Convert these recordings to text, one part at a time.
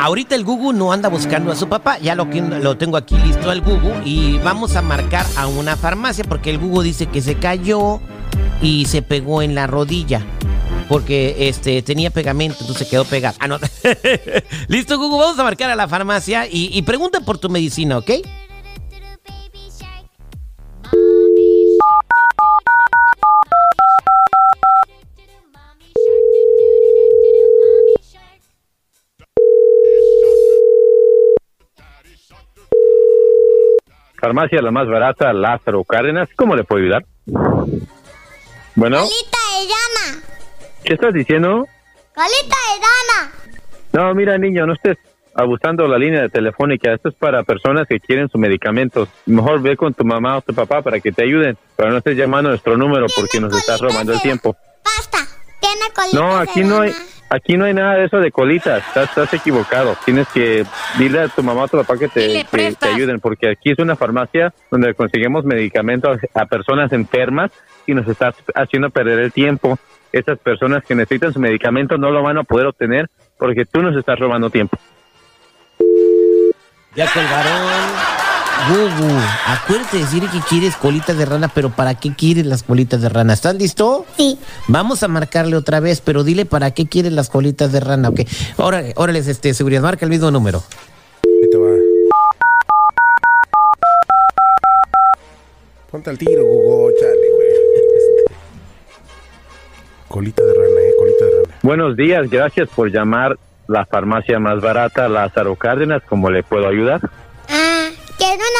ahorita el Gugu no anda buscando a su papá, ya lo, lo tengo aquí listo al Gugu y vamos a marcar a una farmacia porque el Gugu dice que se cayó y se pegó en la rodilla. Porque este tenía pegamento, entonces quedó pegado. Ah, no. Listo, Gugu, vamos a marcar a la farmacia y, y pregunta por tu medicina, ¿ok? Farmacia la más barata, Lázaro Cárdenas. ¿Cómo le puedo ayudar? Bueno, ¡Colita de dama! ¿qué estás diciendo? ¡Colita de dama! No, mira, niño, no estés abusando de la línea de telefónica. Esto es para personas que quieren sus medicamentos. Mejor ve con tu mamá o tu papá para que te ayuden. Pero no estés llamando a nuestro número porque nos estás robando el tiempo. ¡Basta! Tiene colita No, de aquí no hay. Aquí no hay nada de eso de colitas. Estás, estás equivocado. Tienes que dile a tu mamá o tu papá que te, que te ayuden porque aquí es una farmacia donde conseguimos medicamentos a personas enfermas y nos estás haciendo perder el tiempo. Esas personas que necesitan su medicamento no lo van a poder obtener porque tú nos estás robando tiempo. Ya colgaron. Gugu, acuérdate de decir que quieres colitas de rana, pero ¿para qué quieres las colitas de rana? ¿Estás listo? Sí. Vamos a marcarle otra vez, pero dile para qué quieres las colitas de rana, ¿ok? Órale, órale, este, seguridad, marca el mismo número. Ahí te va. Ponte al tiro, Gugu, chale, güey. Colita de rana, eh, colita de rana. Buenos días, gracias por llamar la farmacia más barata, Lázaro Cárdenas. ¿Cómo le puedo ayudar?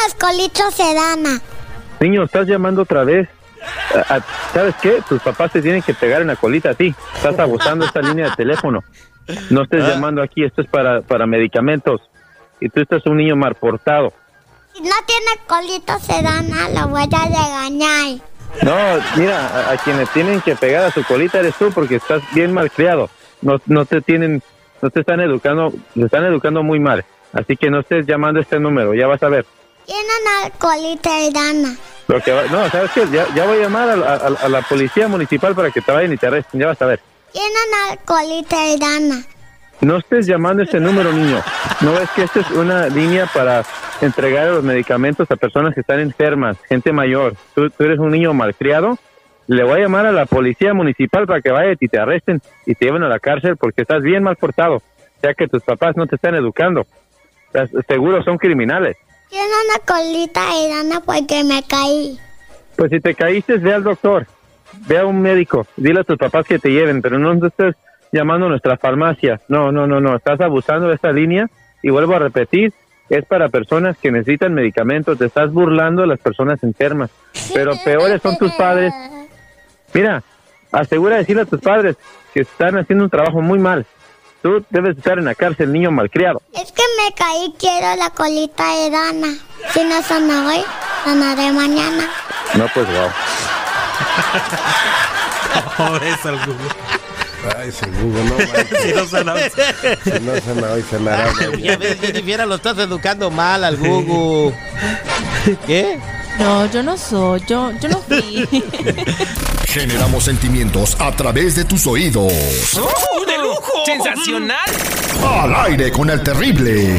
Ah, colitas de dama. Niño, estás llamando otra vez. Ah, ah, ¿Sabes qué? Tus papás te tienen que pegar en la colita a ti. Estás abusando esta línea de teléfono. No estés llamando aquí, esto es para, para medicamentos. Y tú estás un niño mal portado. Si no tiene colitas de dama, lo voy a regañar. No, mira, a, a quienes tienen que pegar a su colita eres tú porque estás bien mal criado. No, no te tienen, no te están educando, te están educando muy mal. Así que no estés llamando este número, ya vas a ver. Quiero una colita de dama. Lo que va- no, ¿sabes qué? Ya, ya voy a llamar a, la- a- a la policía municipal para que te vayan y te arresten, ya vas a ver. Quiero una colita de dama. No estés llamando ese número, niño. No ves que esta es una línea para entregar los medicamentos a personas que están enfermas, gente mayor. Tú, tú eres un niño malcriado. Le voy a llamar a la policía municipal para que vaya y te arresten y te lleven a la cárcel porque estás bien mal portado. Ya que tus papás no te están educando. Seguro son criminales. Quiero una colita de dama porque me caí. Pues si te caíste, ve al doctor. Ve a un médico. Dile a tus papás que te lleven, pero no estés llamando a nuestra farmacia. No, no, no, no. Estás abusando de esta línea y vuelvo a repetir. Es para personas que necesitan medicamentos. Te estás burlando de las personas enfermas. Pero peores son tus padres. Mira, asegura decirle a tus padres que están haciendo un trabajo muy mal. Tú debes estar en la cárcel, niño malcriado. Caí, quiero la colita de dama. Si no sana hoy, sanaré mañana. No, pues, wow. Pobre el Gugu. Ay, ese Gugu, no. Si no sana hoy. Si no sana hoy, sanará. mañana. Ya ves, Jenny Fiera, lo estás educando mal al Gugu. ¿Qué? No, yo no soy, yo, yo no fui. Generamos sentimientos a través de tus oídos. ¡Oh, de lujo! ¡Sensacional! Al aire con el terrible.